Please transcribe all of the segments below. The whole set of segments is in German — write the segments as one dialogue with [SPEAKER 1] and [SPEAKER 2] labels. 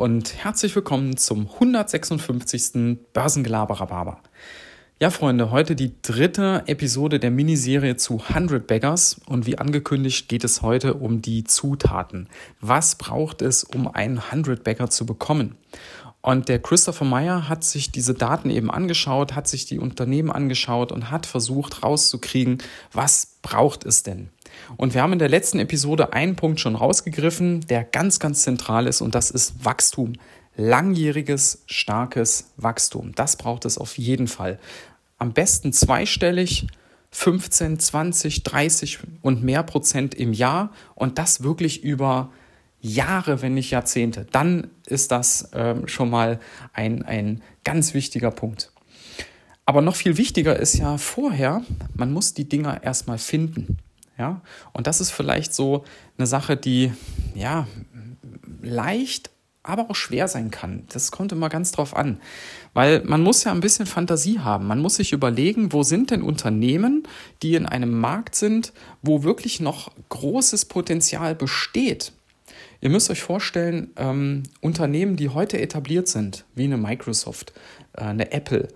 [SPEAKER 1] und herzlich willkommen zum 156. Börsengelaber Ja, Freunde, heute die dritte Episode der Miniserie zu 100 Beggars und wie angekündigt geht es heute um die Zutaten. Was braucht es, um einen 100 Bagger zu bekommen? Und der Christopher Meyer hat sich diese Daten eben angeschaut, hat sich die Unternehmen angeschaut und hat versucht rauszukriegen, was braucht es denn? Und wir haben in der letzten Episode einen Punkt schon rausgegriffen, der ganz, ganz zentral ist und das ist Wachstum. Langjähriges, starkes Wachstum. Das braucht es auf jeden Fall. Am besten zweistellig, 15, 20, 30 und mehr Prozent im Jahr und das wirklich über Jahre, wenn nicht Jahrzehnte. Dann ist das ähm, schon mal ein, ein ganz wichtiger Punkt. Aber noch viel wichtiger ist ja vorher, man muss die Dinger erstmal finden. Ja? Und das ist vielleicht so eine Sache, die ja leicht, aber auch schwer sein kann. Das kommt immer ganz drauf an. Weil man muss ja ein bisschen Fantasie haben. Man muss sich überlegen, wo sind denn Unternehmen, die in einem Markt sind, wo wirklich noch großes Potenzial besteht. Ihr müsst euch vorstellen, ähm, Unternehmen, die heute etabliert sind, wie eine Microsoft, äh, eine Apple,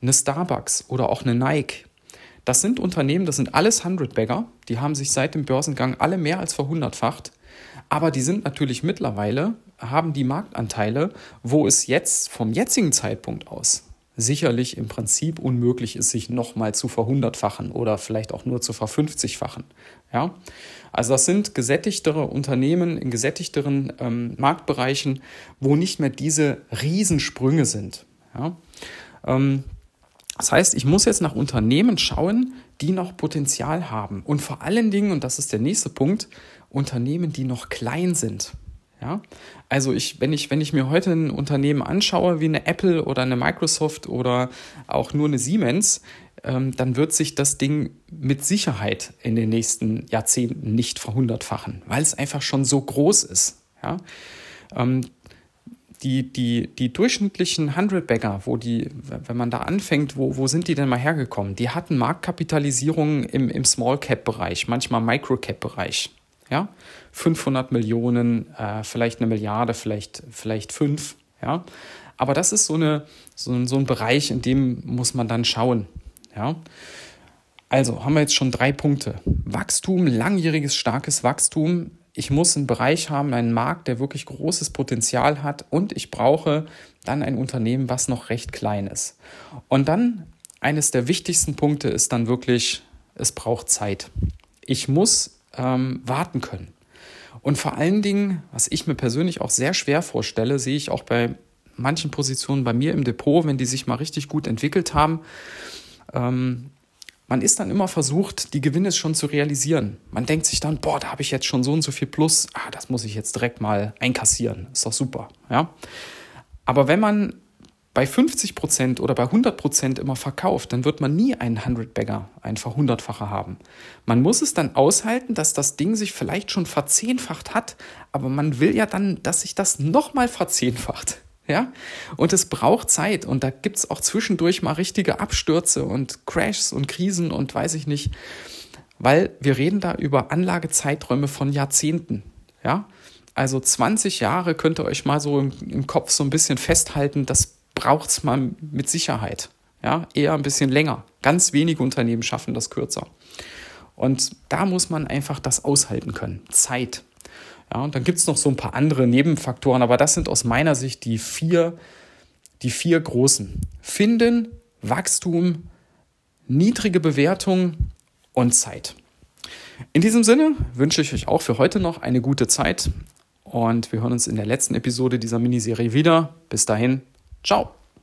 [SPEAKER 1] eine Starbucks oder auch eine Nike, das sind Unternehmen, das sind alles 100-Bagger, die haben sich seit dem Börsengang alle mehr als verhundertfacht, aber die sind natürlich mittlerweile, haben die Marktanteile, wo es jetzt vom jetzigen Zeitpunkt aus sicherlich im Prinzip unmöglich ist, sich nochmal zu verhundertfachen oder vielleicht auch nur zu verfünfzigfachen. Ja? Also das sind gesättigtere Unternehmen in gesättigteren ähm, Marktbereichen, wo nicht mehr diese Riesensprünge sind. Ja? Ähm, das heißt, ich muss jetzt nach Unternehmen schauen, die noch Potenzial haben. Und vor allen Dingen, und das ist der nächste Punkt, Unternehmen, die noch klein sind. Ja? Also ich, wenn, ich, wenn ich mir heute ein Unternehmen anschaue, wie eine Apple oder eine Microsoft oder auch nur eine Siemens, ähm, dann wird sich das Ding mit Sicherheit in den nächsten Jahrzehnten nicht verhundertfachen, weil es einfach schon so groß ist. Ja? Ähm, die, die, die durchschnittlichen 100-Bagger, wo die, wenn man da anfängt, wo, wo sind die denn mal hergekommen? Die hatten Marktkapitalisierungen im, im Small-Cap-Bereich, manchmal Micro-Cap-Bereich. Ja? 500 Millionen, äh, vielleicht eine Milliarde, vielleicht, vielleicht fünf. Ja? Aber das ist so, eine, so, so ein Bereich, in dem muss man dann schauen. Ja? Also haben wir jetzt schon drei Punkte. Wachstum, langjähriges, starkes Wachstum ich muss einen Bereich haben, einen Markt, der wirklich großes Potenzial hat und ich brauche dann ein Unternehmen, was noch recht klein ist. Und dann eines der wichtigsten Punkte ist dann wirklich, es braucht Zeit. Ich muss ähm, warten können. Und vor allen Dingen, was ich mir persönlich auch sehr schwer vorstelle, sehe ich auch bei manchen Positionen bei mir im Depot, wenn die sich mal richtig gut entwickelt haben, ähm, man ist dann immer versucht, die Gewinne schon zu realisieren. Man denkt sich dann, boah, da habe ich jetzt schon so und so viel Plus, ah, das muss ich jetzt direkt mal einkassieren. Ist doch super, ja. Aber wenn man bei 50 Prozent oder bei 100 Prozent immer verkauft, dann wird man nie einen 100-Bagger, einen Verhundertfacher haben. Man muss es dann aushalten, dass das Ding sich vielleicht schon verzehnfacht hat, aber man will ja dann, dass sich das nochmal verzehnfacht. Ja? Und es braucht Zeit und da gibt es auch zwischendurch mal richtige Abstürze und Crashs und Krisen und weiß ich nicht, weil wir reden da über Anlagezeiträume von Jahrzehnten. Ja? Also 20 Jahre könnt ihr euch mal so im, im Kopf so ein bisschen festhalten, das braucht es mal mit Sicherheit. Ja? Eher ein bisschen länger. Ganz wenige Unternehmen schaffen das kürzer. Und da muss man einfach das aushalten können. Zeit. Ja, und dann gibt es noch so ein paar andere Nebenfaktoren, aber das sind aus meiner Sicht die vier, die vier großen. Finden, Wachstum, niedrige Bewertung und Zeit. In diesem Sinne wünsche ich euch auch für heute noch eine gute Zeit und wir hören uns in der letzten Episode dieser Miniserie wieder. Bis dahin, ciao.